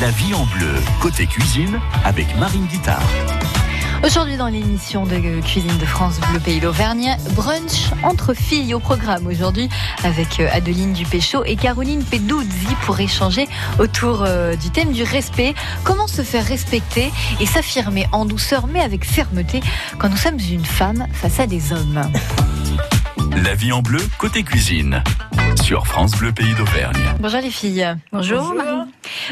La vie en bleu, côté cuisine, avec Marine Guitard. Aujourd'hui dans l'émission de cuisine de France Bleu Pays d'Auvergne, brunch entre filles au programme aujourd'hui avec euh, Adeline Dupéchaud et Caroline Peduzzi pour échanger autour euh, du thème du respect. Comment se faire respecter et s'affirmer en douceur mais avec fermeté quand nous sommes une femme face à des hommes? La vie en bleu, côté cuisine, sur France Bleu Pays d'Auvergne. Bonjour les filles. Bonjour.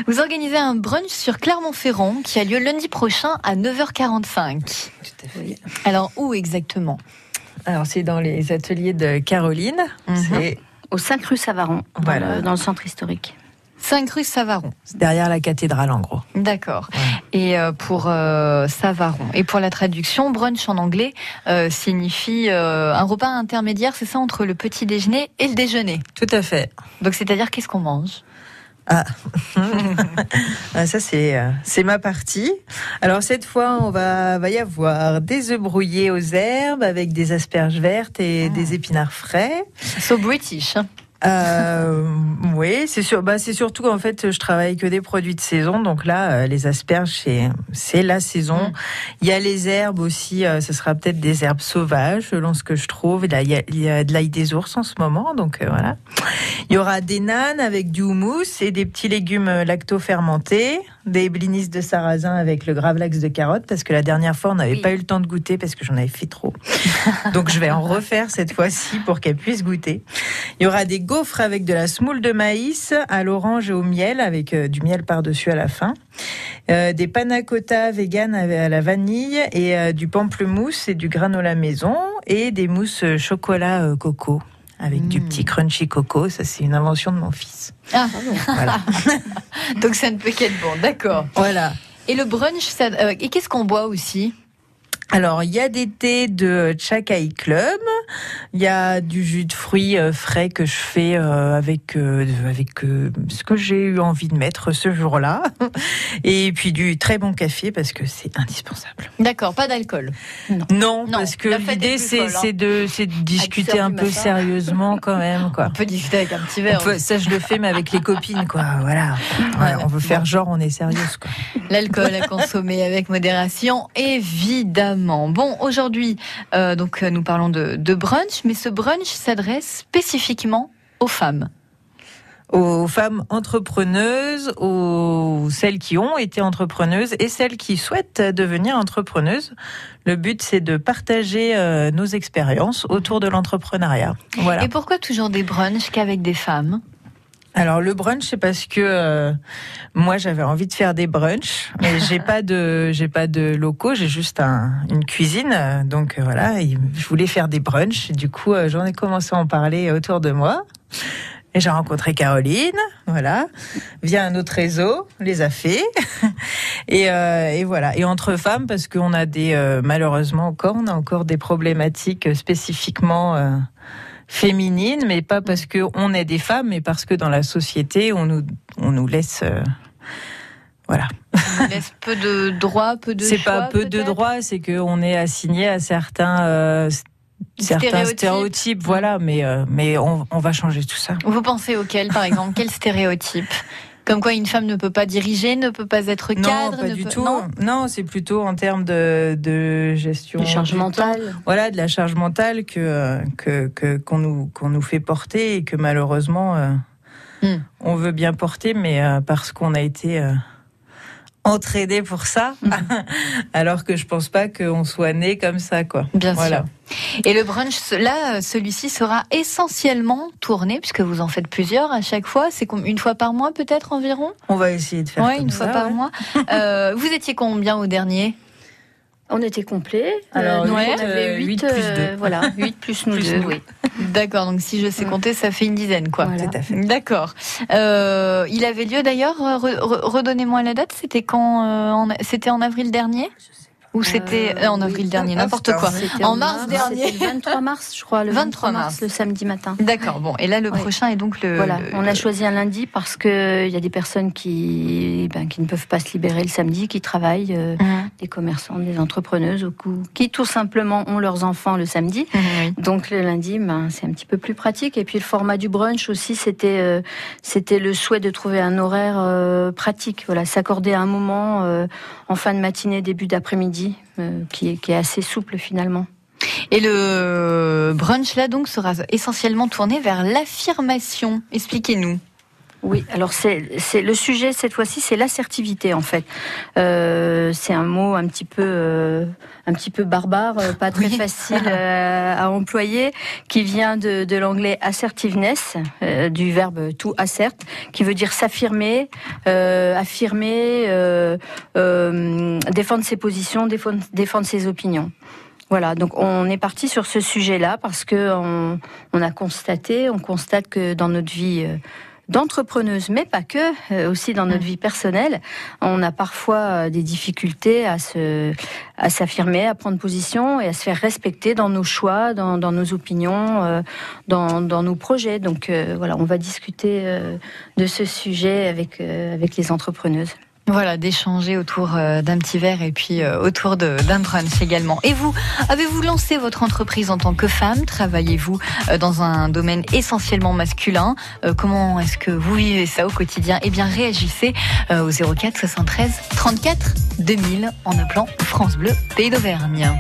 Vous organisez un brunch sur Clermont-Ferrand qui a lieu lundi prochain à 9h45. Tout à fait. Alors où exactement? Alors c'est dans les ateliers de Caroline. Mhm. C'est Au 5 rue Savaron, Voilà. le, dans le centre historique. 5 rue Savaron. c'est derrière la cathédrale en gros. D'accord. Et euh, pour euh, Savaron. Et pour la traduction, brunch en anglais euh, signifie un repas intermédiaire, c'est ça, entre le petit déjeuner et le déjeuner. Tout à fait. Donc c'est-à-dire qu'est-ce qu'on mange? Ah, Ah, ça c'est c'est ma partie. Alors cette fois, on va va y avoir des œufs brouillés aux herbes avec des asperges vertes et Ah. des épinards frais. So British. Euh, oui, c'est sûr. Bah, c'est surtout en fait, je travaille que des produits de saison. Donc là, euh, les asperges, c'est c'est la saison. Mm. Il y a les herbes aussi. euh, ce sera peut-être des herbes sauvages, selon ce que je trouve. Là, il y a, il y a de l'ail des ours en ce moment, donc euh, voilà. Il y aura des nanes avec du houmous et des petits légumes lacto-fermentés, des blinis de sarrasin avec le gravlax de carottes, parce que la dernière fois, on n'avait Oui. pas eu le temps de goûter parce que j'en avais fait trop. donc je vais en refaire cette fois-ci pour qu'elle puisse goûter. Il y aura des gaufres avec de la semoule de maïs à l'orange et au miel, avec euh, du miel par-dessus à la fin. Euh, des panna cotta vegan à la vanille et euh, du pamplemousse et du granola maison et des mousses chocolat coco avec du Mm. petit crunchy coco. Ça, c'est une invention de mon fils. Ah, Voilà. donc ça ne peut qu'être bon, d'accord. voilà. Et le brunch, ça, euh, et qu'est-ce qu'on boit aussi? Alors, il y a des thés de Chakai Club. Il y a du jus de fruits euh, frais que je fais euh, avec euh, avec ce que j'ai eu envie de mettre ce jour-là. Et puis du très bon café parce que c'est indispensable. D'accord, pas d'alcool. Non, Non, parce que l'idée c'est hein. de c'est de discuter un peu matin. sérieusement quand même quoi. On peut discuter avec un petit verre. peut- ça je le fais mais avec les copines quoi. Voilà. Ouais, on veut faire genre on est sérieuse quoi. L'alcool à consommer avec modération, évidemment. Bon, aujourd'hui, euh, donc nous parlons de, de brunch, mais ce brunch s'adresse spécifiquement aux femmes. aux femmes entrepreneuses, aux celles qui ont été entrepreneuses et celles qui souhaitent devenir entrepreneuses. Le but, c'est de partager euh, nos expériences autour de l'entrepreneuriat. Voilà. Et pourquoi toujours des brunchs qu'avec des femmes? Alors le brunch, c'est parce que euh, moi j'avais envie de faire des brunchs, mais j'ai pas de j'ai pas de locaux, j'ai juste un, une cuisine, donc euh, voilà, je voulais faire des brunchs. Du coup, euh, j'en ai commencé à en parler autour de moi. Et j'ai rencontré Caroline, voilà, via un autre réseau, les a fait. Et, euh, et voilà. Et entre femmes, parce qu'on a des, euh, malheureusement encore, on a encore des problématiques spécifiquement euh, féminines, mais pas parce que on est des femmes, mais parce que dans la société, on nous, on nous laisse, euh, voilà. On laisse peu de droits, peu de C'est pas peu de droits, c'est qu'on est assigné à certains. euh, Certains Stéréotypes. stéréotypes, voilà, mais, euh, mais on, on va changer tout ça. Vous pensez auquel, par exemple? Quel stéréotype? Comme quoi une femme ne peut pas diriger, ne peut pas être cadre non, pas ne du peut- tout. Non Non, c'est plutôt en termes de, de gestion. Du charge temps. mentale. Voilà, de la charge mentale que euh, que que- qu'on nous qu'on nous fait porter et que malheureusement euh, Hmm. on veut bien porter, mais euh, parce qu'on a été euh, entraîné pour ça, Hmm. alors que je pense pas qu'on soit né comme ça, quoi. Bien Voilà. sûr. Et le brunch, là, euh, celui-ci sera essentiellement tourné, puisque vous en faites plusieurs à chaque fois. C'est comme une fois par mois, peut-être environ? On va essayer de faire Oui, une ça, fois par ouais. mois. Euh, vous étiez combien au dernier? On était complet. Alors, nous, huit, on avait euh, 8, huit plus deux. Voilà, 8 plus nous Plus deux, nous. oui. D'accord, donc si je sais compter, ça fait une dizaine, quoi. Voilà. Tout à fait. D'accord. Euh, il avait lieu d'ailleurs, euh, re- re- redonnez-moi la date, c'était quand euh, en- C'était en avril dernier? Je sais pas. Ou c'était euh, en avril dernier, n'importe quoi. En mars, dernier. Le 23 mars, je crois. Le 23, mars. le samedi matin. D'accord. Bon, et là, le prochain est donc le. Voilà. On a choisi un lundi parce que il y a des personnes qui, ben, qui ne peuvent pas se libérer le samedi, qui travaillent, euh, mhm. des commerçants, des entrepreneuses, qui tout simplement ont leurs enfants le samedi. Mhm, donc le lundi, ben, c'est un petit peu plus pratique. Et puis le format du brunch aussi, c'était euh, c'était le souhait de trouver un horaire pratique. Voilà, s'accorder un moment en fin de matinée, début d'après-midi, qui, est, qui est assez souple finalement. Et le brunch là donc sera essentiellement tourné vers l'affirmation. Expliquez-nous. Oui, alors c'est le sujet cette fois-ci, c'est l'assertivité en fait. Euh, c'est un mot un petit peu euh, un petit peu barbare, euh, pas très facile à employer, qui vient de, de l'anglais assertiveness, du verbe to assert, qui veut dire s'affirmer, affirmer, défendre ses positions, défendre, défendre ses opinions. Voilà, donc on est parti sur ce sujet-là parce que on, on, a constaté, on constate que dans notre vie d'entrepreneuse, mais pas que, euh, aussi dans notre mm. vie personnelle, on a parfois euh, des difficultés à se, à s'affirmer, à prendre position et à se faire respecter dans nos choix, dans, dans nos opinions, euh, dans, dans, nos projets. Donc voilà, on va discuter de ce sujet avec avec les entrepreneuses. Voilà, d'échanger autour euh, d'un petit verre et puis euh, autour d'un brunch également. Et vous, avez-vous lancé votre entreprise en tant que femme? Travaillez-vous euh, dans un domaine essentiellement masculin? Comment est-ce que vous vivez ça au quotidien? Eh bien, réagissez au 04 73 34 2000 en appelant France Bleu Pays d'Auvergne.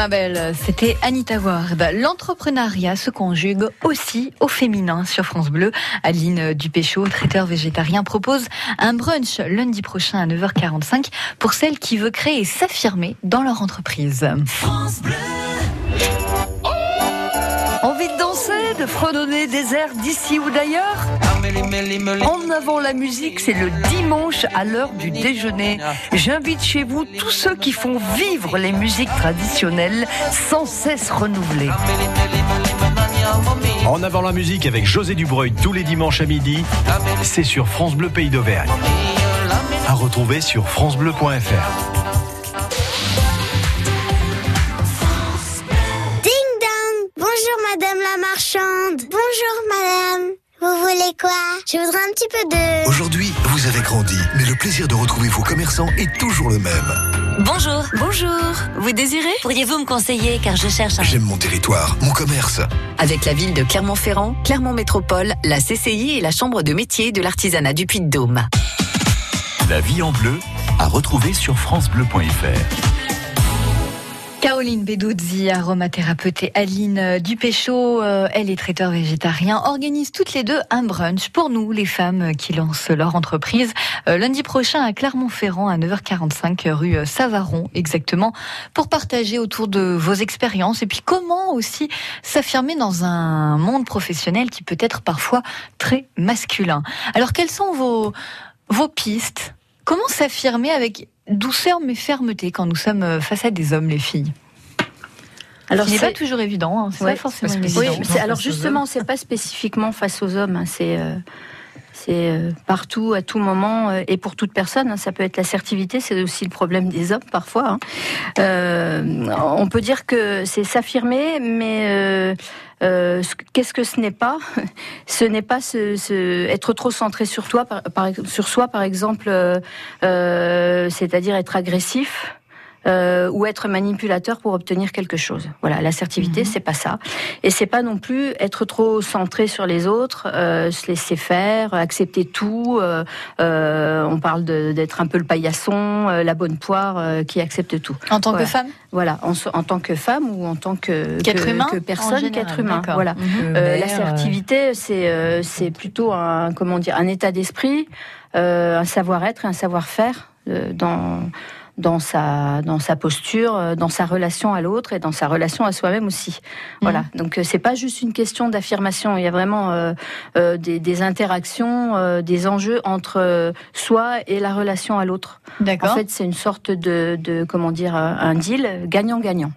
Ma belle, c'était Anita Ward. L'entrepreneuriat se conjugue aussi au féminin sur France Bleu. Aline Dupéchaud, traiteur végétarien, propose un brunch lundi prochain à 9h45 pour celles qui veulent créer et s'affirmer dans leur entreprise. France Bleu. De fredonner des airs d'ici ou d'ailleurs En avant la musique, c'est le dimanche à l'heure du déjeuner. J'invite chez vous tous ceux qui font vivre les musiques traditionnelles sans cesse renouvelées. En avant la musique avec José Dubreuil tous les dimanches à midi, c'est sur France Bleu Pays d'Auvergne. À retrouver sur francebleu.fr. Bonjour, madame. Vous voulez quoi? Je voudrais un petit peu de... Aujourd'hui, vous avez grandi, mais le plaisir de retrouver vos commerçants est toujours le même. Bonjour. Bonjour. Vous désirez? Pourriez-vous me conseiller car je cherche un... J'aime mon territoire, mon commerce. Avec la ville de Clermont-Ferrand, Clermont Métropole, la CCI et la Chambre de métier de l'artisanat du Puy-de-Dôme. La vie en bleu à retrouver sur francebleu.fr. Caroline Beduzzi, aromathérapeute et Aline Dupéchaud, euh, elle est traiteur végétarien, organisent toutes les deux un brunch pour nous, les femmes qui lancent leur entreprise, euh, lundi prochain à Clermont-Ferrand à 9h45 rue Savaron exactement, pour partager autour de vos expériences. Et puis comment aussi s'affirmer dans un monde professionnel qui peut être parfois très masculin. Alors quelles sont vos, vos pistes? Comment s'affirmer avec douceur mais fermeté quand nous sommes euh, face à des hommes, les filles? Alors, ce n'est pas toujours évident, hein. c'est pas forcément évident. alors justement, c'est pas spécifiquement face aux hommes, hein. c'est euh, c'est euh, partout, à tout moment, et pour toute personne. Hein. ça peut être l'assertivité, c'est aussi le problème des hommes parfois. on peut dire que c'est s'affirmer, mais qu'est-ce que ce n'est pas? Ce n'est pas se, être trop centré sur toi, par, sur soi, par exemple, c'est-à-dire être agressif. Euh, ou être manipulateur pour obtenir quelque chose. Voilà, l'assertivité, mhm. c'est pas ça, et c'est pas non plus être trop centré sur les autres, euh, se laisser faire, accepter tout. Euh, euh on parle d'être un peu le paillasson, euh, la bonne poire euh, qui accepte tout. En tant que femme? Voilà, en, en, tant que femme ou en tant que, que, humain, que personne, qu'être humain. Voilà, mhm. l'assertivité, c'est c'est plutôt un comment dire un état d'esprit, un savoir-être et un savoir-faire dans dans sa dans sa posture, euh, dans sa relation à l'autre et dans sa relation à soi-même aussi. Voilà. Mhm. Donc euh, c'est pas juste une question d'affirmation. Il y a vraiment euh, des, interactions, des enjeux entre soi et la relation à l'autre. En fait, c'est une sorte de, de comment dire un deal gagnant-gagnant.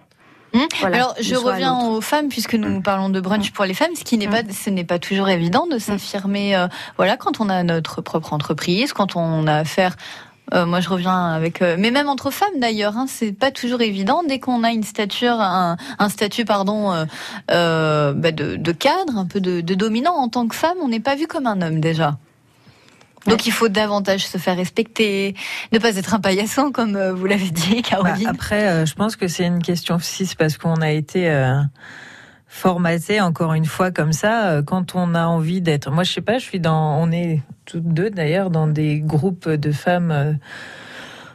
Mhm. Alors, je reviens aux femmes puisque nous parlons de brunch pour les femmes, ce qui n'est pas, ce n'est pas toujours évident de s'affirmer. voilà, quand on a notre propre entreprise, quand on a affaire euh, moi, je reviens avec, euh, mais même entre femmes d'ailleurs, hein, c'est pas toujours évident. Dès qu'on a une stature, un, un statut, pardon, euh, euh bah de, de, cadre, un peu de, de, dominant en tant que femme, on n'est pas vu comme un homme déjà. Donc il faut davantage se faire respecter, ne pas être un paillasson comme vous l'avez dit, Caroline. Bah, après, je pense que c'est une question aussi, parce qu'on a été formaté encore une fois comme ça euh, quand on a envie d'être. Moi, je sais pas, je suis dans, on est toutes deux d'ailleurs dans des groupes de femmes. Euh,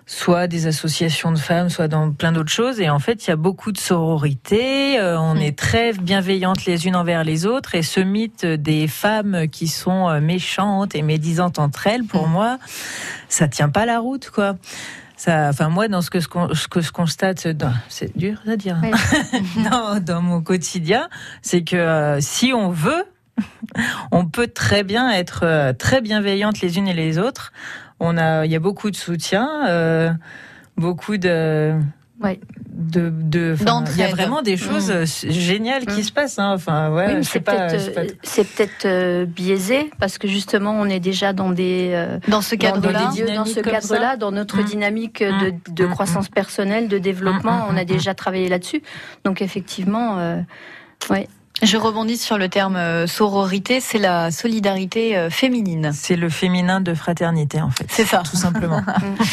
soit des associations de femmes, soit dans plein d'autres choses. Et en fait, il y a beaucoup de sororité. Euh, on mm. est très bienveillantes les unes envers les autres. Et ce mythe des femmes qui sont méchantes et médisantes entre elles, pour mm. moi, ça tient pas la route, quoi enfin moi, dans ce que, ce que je constate, c'est dur à dire, hein. dans, mon quotidien, c'est que euh, si on veut, on peut très bien être euh, très bienveillantes les unes et les autres. On a, il y a beaucoup de soutien, euh, beaucoup de Ouais. De, de il y a vraiment des choses mmh. géniales qui mmh. se passent. Hein. Enfin, ouais, c'est peut-être pas... Euh, peut euh, biaisé parce que justement, on est déjà dans des euh, dans ce cadre-là, dans, dans, ce cadre-là, dans notre mmh. dynamique de, de croissance personnelle, de développement, on a déjà travaillé là-dessus. Donc effectivement, ouais. Je rebondis sur le terme euh, sororité, c'est la solidarité euh, féminine. C'est le féminin de fraternité en fait. C'est ça. Tout simplement.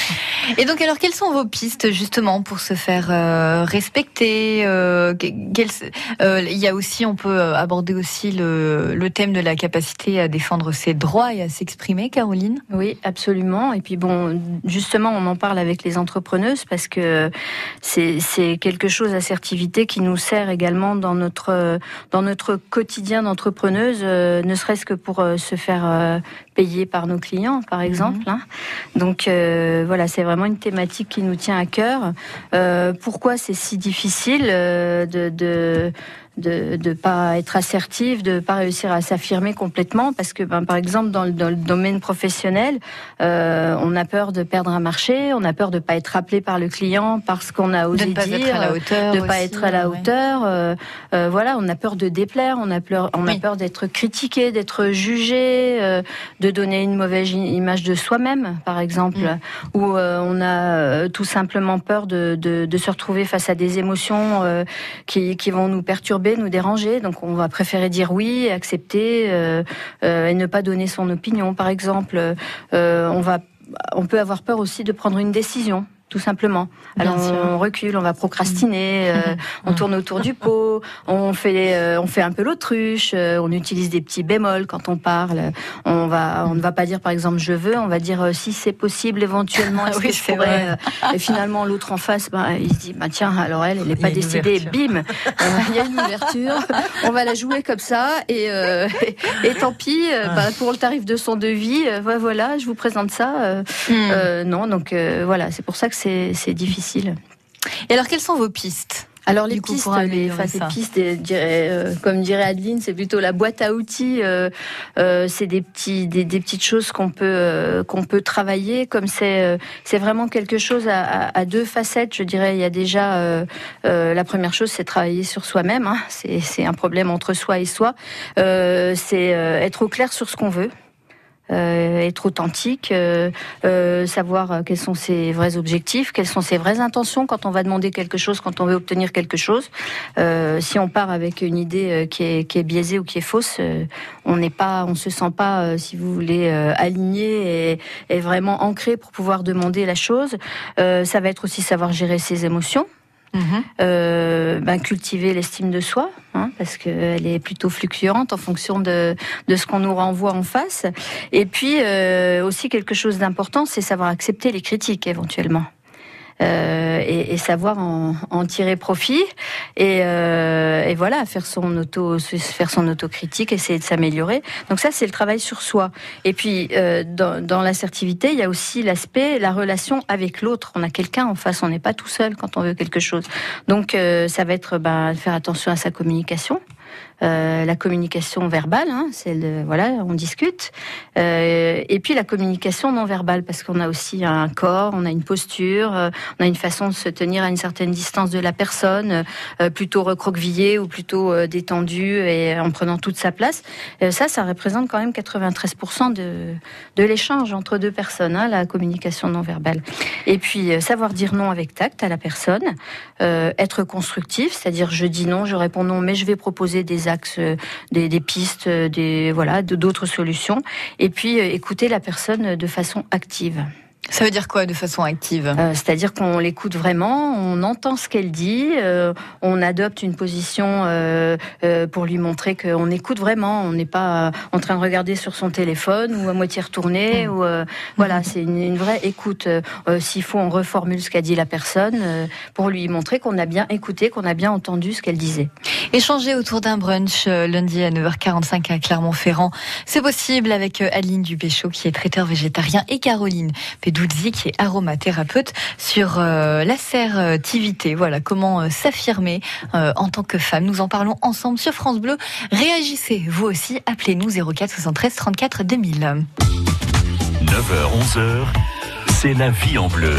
Et donc alors quelles sont vos pistes justement pour se faire euh, respecter Il y a aussi, on peut aborder aussi le, le, thème de la capacité à défendre ses droits et à s'exprimer, Caroline? Oui, absolument. Et puis bon, justement, on en parle avec les entrepreneuses parce que c'est quelque chose, assertivité, qui nous sert également dans notre dans notre quotidien d'entrepreneuse, euh, ne serait-ce que pour euh, se faire euh, payer par nos clients, par mhm. exemple. Hein. Donc voilà, c'est vraiment une thématique qui nous tient à cœur. pourquoi c'est si difficile de, de de ne pas être assertive, de ne pas réussir à s'affirmer complètement, parce que ben, par exemple dans le, dans le domaine professionnel, euh, on a peur de perdre un marché, on a peur de ne pas être appelé par le client parce qu'on a osé de pas dire, être à la hauteur de ne pas être à la hauteur. Euh, euh, voilà, on a peur de déplaire, on a peur, on a peur d'être critiqué, d'être jugé, euh, de donner une mauvaise image de soi-même, par exemple, mm. ou euh, on a tout simplement peur de, de, de, se retrouver face à des émotions qui, qui vont nous perturber nous déranger. Donc on va préférer dire oui, accepter euh, euh, et ne pas donner son opinion. Par exemple, euh, on va, on peut avoir peur aussi de prendre une décision tout simplement. Alors on recule, on va procrastiner, euh, on tourne autour du pot, on fait euh, on fait un peu l'autruche, euh, on utilise des petits bémols quand on parle. On va on ne va pas dire par exemple je veux, on va dire si c'est possible éventuellement est-ce que je pourrais et finalement l'autre en face bah, il se dit bah tiens alors elle elle n'est pas décidée, bim, il y a une ouverture, on va la jouer comme ça et et, tant pis bah, pour le tarif de son devis, voilà, je vous présente ça. Hmm. non donc voilà, c'est pour ça que c'est difficile. Et alors, quelles sont vos pistes alors les pistes, les, pistes, euh, comme dirait Adeline, c'est plutôt la boîte à outils. Euh, euh, c'est des petits, des, petites choses qu'on peut qu'on peut travailler. Comme c'est c'est vraiment quelque chose à, deux facettes. Je dirais, il y a déjà la première chose, c'est travailler sur soi-même. Hein. C'est un problème entre soi et soi. c'est être au clair sur ce qu'on veut. Euh, être authentique, euh, euh, savoir quels sont ses vrais objectifs, quelles sont ses vraies intentions quand on va demander quelque chose, quand on veut obtenir quelque chose. si on part avec une idée qui est, qui est biaisée ou qui est fausse, on n'est pas, on se sent pas, si vous voulez, aligné et, et, vraiment ancré pour pouvoir demander la chose. ça va être aussi savoir gérer ses émotions. Mhm. Euh, ben, cultiver l'estime de soi, hein, parce qu'elle est plutôt fluctuante en fonction de, de ce qu'on nous renvoie en face. Et puis euh, aussi quelque chose d'important, c'est savoir accepter les critiques éventuellement. Euh, et, et, savoir en, en, tirer profit. Et, euh, et, voilà faire son auto faire son autocritique essayer de s'améliorer. Donc ça c'est le travail sur soi. Et puis euh, dans, dans l'assertivité il y a aussi l'aspect la relation avec l'autre. On a quelqu'un en face on n'est pas tout seul quand on veut quelque chose. Donc euh, ça va être ben, faire attention à sa communication euh, la communication verbale, hein, c'est le, voilà, on discute, euh, et puis la communication non verbale, parce qu'on a aussi un corps, on a une posture, euh, on a une façon de se tenir à une certaine distance de la personne, plutôt recroquevillé ou plutôt euh, détendu et en prenant toute sa place. ça, ça représente quand même 93% de, de l'échange entre deux personnes, hein, la communication non verbale. Et puis savoir dire non avec tact à la personne, être constructif, c'est-à-dire je dis non, je réponds non, mais je vais proposer des axes, euh, des, pistes, euh, des voilà, d'autres solutions. Et puis euh, écouter la personne de façon active. Ça veut dire quoi de façon active? Euh, C'est-à-dire qu'on l'écoute vraiment, on entend ce qu'elle dit, euh, on adopte une position euh, pour lui montrer qu'on écoute vraiment, on n'est pas en train de regarder sur son téléphone ou à moitié retourné. Mmh. Ou, voilà, c'est une, vraie écoute. S'il faut, on reformule ce qu'a dit la personne pour lui montrer qu'on a bien écouté, qu'on a bien entendu ce qu'elle disait. Échanger autour d'un brunch lundi à 9h45 à Clermont-Ferrand, c'est possible avec Aline Dupéchaud qui est traiteur végétarien et Caroline Doudzi, qui est aromathérapeute, sur euh, l'assertivité. Voilà, comment euh, s'affirmer euh, en tant que femme. Nous en parlons ensemble sur France Bleu. Réagissez, vous aussi, appelez-nous 04 73 34 2000. 9h, 11h, c'est la vie en bleu.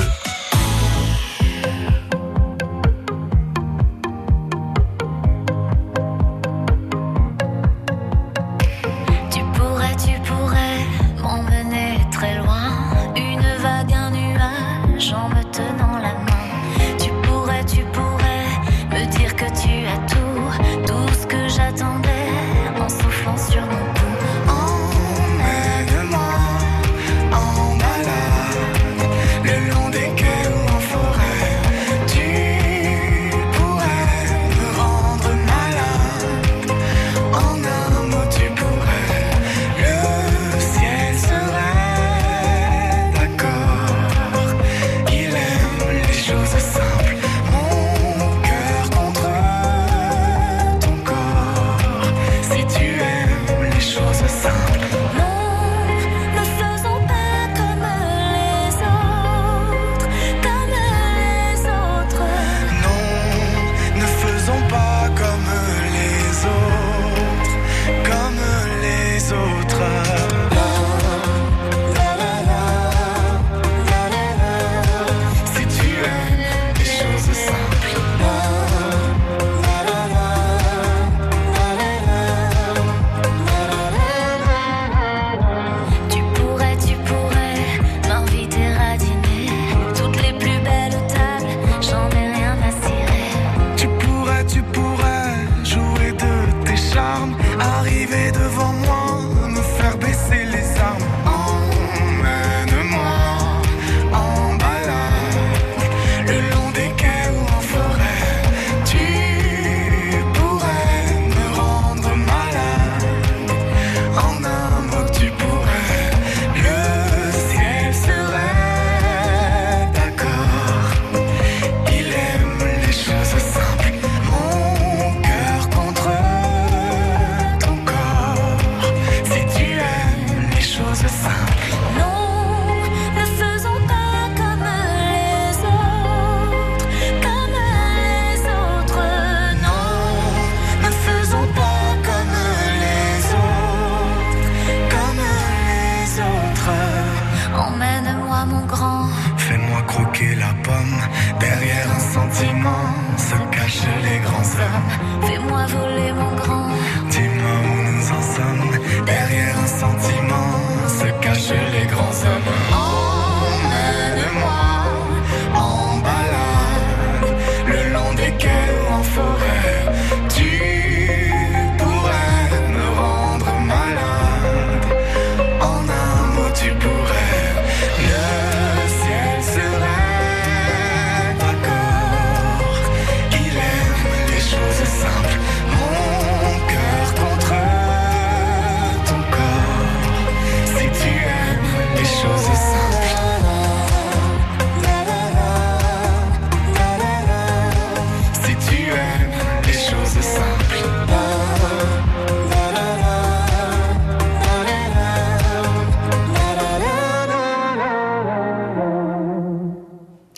Fais-moi voler.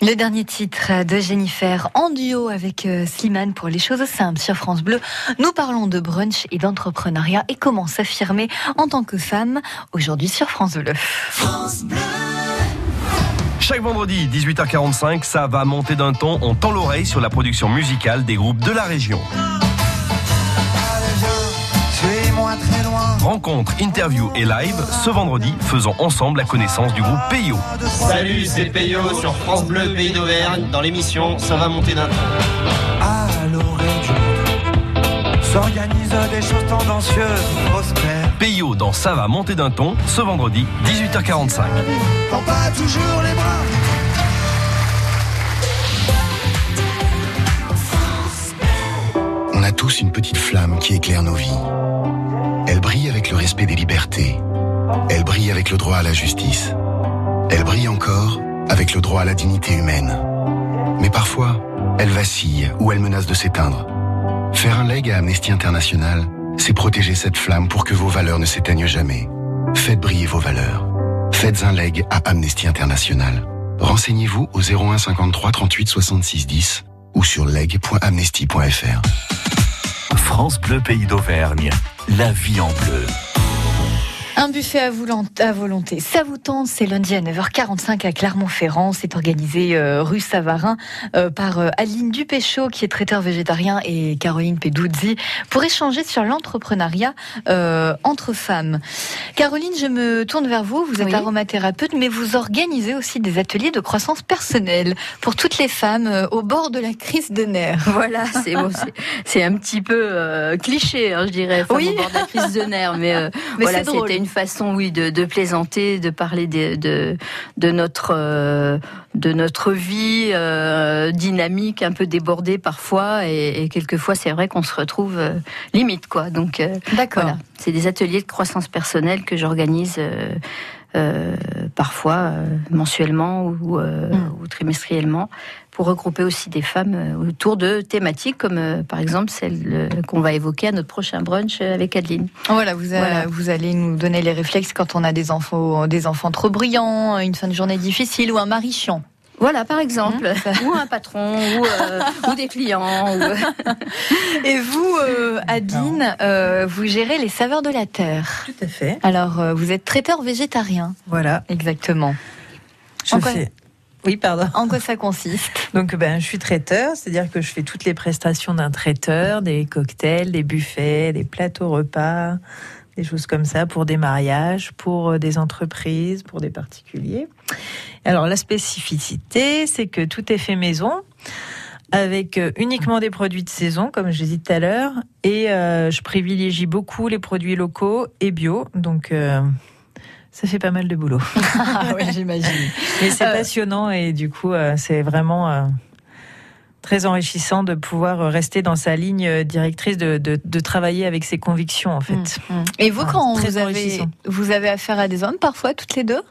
Le dernier titre de Jennifer en duo avec euh, Slimane pour les choses simples sur France Bleu. Nous parlons de brunch et d'entrepreneuriat et comment s'affirmer en tant que femme aujourd'hui sur France Bleu. Chaque vendredi, 18h45, ça va monter d'un ton. On tend l'oreille sur la production musicale des groupes de la région. Très loin. Rencontre, interview et live, ce vendredi, faisons ensemble la connaissance du groupe Peyo. Salut, c'est Peyo sur France Bleu Pays d'Auvergne dans l'émission Ça va monter d'un ton. À l'orée du monde s'organisent des choses tendancieuses, prospères. Peyo dans Ça va monter d'un ton, ce vendredi, 18h45. Prends pas toujours les bras. On a tous une petite flamme qui éclaire nos vies. Brille avec le respect des libertés. Elle brille avec le droit à la justice. Elle brille encore avec le droit à la dignité humaine. Mais parfois, elle vacille ou elle menace de s'éteindre. Faire un leg à Amnesty International, c'est protéger cette flamme pour que vos valeurs ne s'éteignent jamais. Faites briller vos valeurs. Faites un leg à Amnesty International. Renseignez-vous au 01 53 38 66 10 ou sur leg.amnesty.fr. France Bleu Pays d'Auvergne. La vie en bleu. Un buffet à, volonté. Ça vous tente, c'est lundi à 9h45 à Clermont-Ferrand. C'est organisé euh, rue Savarin euh, par euh, Aline Dupéchaud, qui est traiteur végétarien, et Caroline Peduzzi, pour échanger sur l'entrepreneuriat euh, entre femmes. Caroline, je me tourne vers vous. Vous êtes Oui. aromathérapeute, mais vous organisez aussi des ateliers de croissance personnelle pour toutes les femmes euh, au bord de la crise de nerfs. Voilà, c'est bon, un petit peu euh, cliché, hein, je dirais, femme Oui. au bord de la crise de nerfs, mais, euh, Mais voilà, c'était une façon, oui, de, de plaisanter, de parler de, de, de notre euh, de notre vie euh, dynamique, un peu débordée parfois, et, et quelquefois c'est vrai qu'on se retrouve euh, limite, quoi. Donc D'accord. voilà, c'est des ateliers de croissance personnelle que j'organise. parfois mensuellement ou, Mm. ou trimestriellement, pour regrouper aussi des femmes euh, autour de thématiques comme euh, par exemple celle euh, qu'on va évoquer à notre prochain brunch avec Adeline. Voilà, vous, a- Voilà. vous allez nous donner les réflexes quand on a des enfants, des enfants trop brillants, une fin de journée difficile ou un mari chiant. Voilà, par exemple, Mmh, ou un patron, ou, euh, ou des clients. ou- Et vous, euh, Adine, euh, vous gérez les saveurs de la terre. Tout à fait. Alors, euh, vous êtes traiteur végétarien. Voilà. Exactement. Je En fais. Oui, pardon. En quoi ça consiste? Donc, ben, je suis traiteur, c'est-à-dire que je fais toutes les prestations d'un traiteur, des cocktails, des buffets, des plateaux repas, des choses comme ça pour des mariages, pour euh, des entreprises, pour des particuliers. Alors, la spécificité, c'est que tout est fait maison avec euh, uniquement des produits de saison, comme je l'ai dit tout à l'heure, et euh, je privilégie beaucoup les produits locaux et bio. Donc, euh, ça fait pas mal de boulot. Oui, j'imagine. Mais c'est Euh, passionnant et du coup, euh, c'est vraiment euh, très enrichissant de pouvoir rester dans sa ligne directrice, de, de, de travailler avec ses convictions en fait. Et vous, quand très vous avez, vous avez affaire à des hommes, parfois, toutes les deux?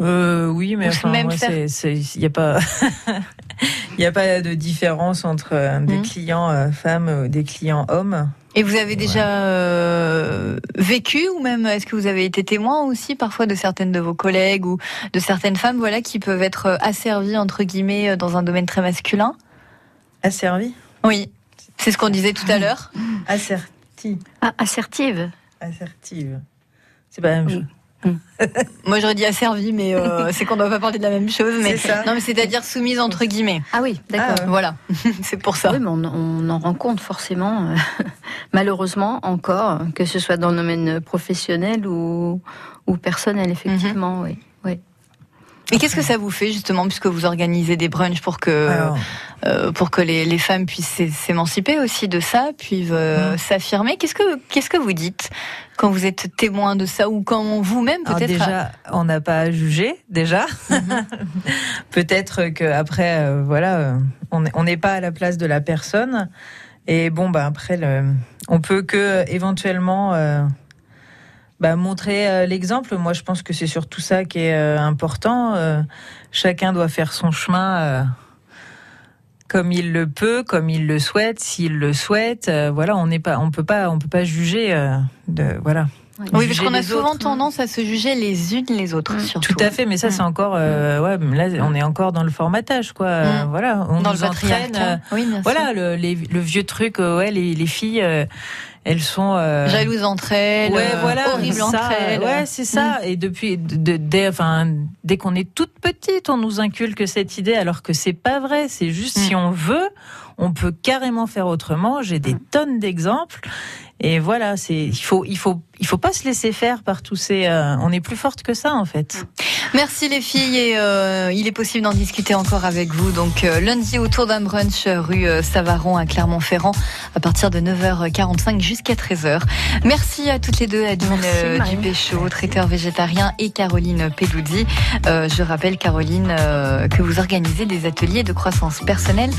Euh, oui, mais enfin, il n'y a pas, il y a pas de différence entre euh, des Mhm. clients euh, femmes ou des clients hommes? Et vous avez déjà euh, vécu ou même est-ce que vous avez été témoin aussi parfois de certaines de vos collègues ou de certaines femmes voilà qui peuvent être asservies entre guillemets dans un domaine très masculin? Asservies? Oui, c'est ce qu'on disait tout à l'heure. Asserties. Ah, assertive. Assertive. C'est pas la même chose. Moi j'aurais dit asservie, mais euh, c'est qu'on ne doit pas parler de la même chose. Mais ça. non, mais c'est-à-dire soumise entre guillemets. Ah oui, d'accord. Ah, Voilà, c'est pour ça. Oui, mais on, on en rencontre forcément, euh, malheureusement encore, que ce soit dans le domaine professionnel ou, ou personnel, effectivement, oui. oui. Et qu'est-ce que ça vous fait justement, puisque vous organisez des brunchs pour que Alors, euh, pour que les, les femmes puissent s'é- s'émanciper aussi de ça, puis euh, Mm. s'affirmer? Qu'est-ce que qu'est-ce que vous dites quand vous êtes témoin de ça ou quand vous-même peut-être déjà, on n'a pas à juger déjà. Peut-être que après, euh, voilà, euh, on est- on n'est pas à la place de la personne. Et bon, bah après, le, on peut que éventuellement euh, bah, montrer euh, l'exemple. Moi, je pense que c'est surtout ça qui est euh, important. Euh, chacun doit faire son chemin. euh, comme il le peut, comme il le souhaite, s'il le souhaite, Euh, voilà, on n'est pas, on peut pas, on peut pas juger, euh, de, voilà. Oui, parce qu'on a souvent autres. tendance à se juger les unes les autres, Mm. surtout. Tout à fait, mais ça c'est encore, euh, ouais, mais là on est encore dans le formatage, quoi. Mm. Voilà, on Dans nous le entraîne. euh, oui, bien sûr. voilà, le, les- le vieux truc, euh, ouais, les, les filles, euh, elles sont euh, Jalouses entre elles, Ouais, euh, voilà, horribles entre elles. Ouais, c'est ça. Et depuis, de, de- dès, enfin, dès qu'on est toute petite, on nous inculque cette idée, alors que c'est pas vrai. C'est juste Mm. si on veut, on peut carrément faire autrement. J'ai des tonnes d'exemples. Et voilà, c'est il faut il faut il faut pas se laisser faire par tous ces. euh, on est plus forte que ça en fait. Merci les filles et euh, il est possible d'en discuter encore avec vous. Donc euh, lundi autour d'un brunch rue euh, Savaron à Clermont-Ferrand à partir de 9h45 jusqu'à 13h. Merci à toutes les deux, Adeline Merci, euh. Dupéchaud, traiteur végétarien et Caroline Peduzzi. Euh, je rappelle Caroline euh, que vous organisez des ateliers de croissance personnelle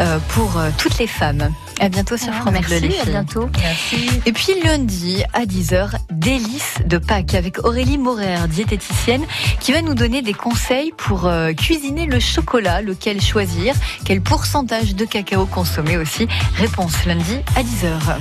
euh, pour euh, toutes les femmes. À bientôt sur Ah, France Bleu, les merci, à bientôt. Merci. Et puis lundi à 10h, délices de Pâques avec Aurélie Maurer, diététicienne, qui va nous donner des conseils pour euh, cuisiner le chocolat, lequel choisir, quel pourcentage de cacao consommer aussi. Réponse lundi à 10h.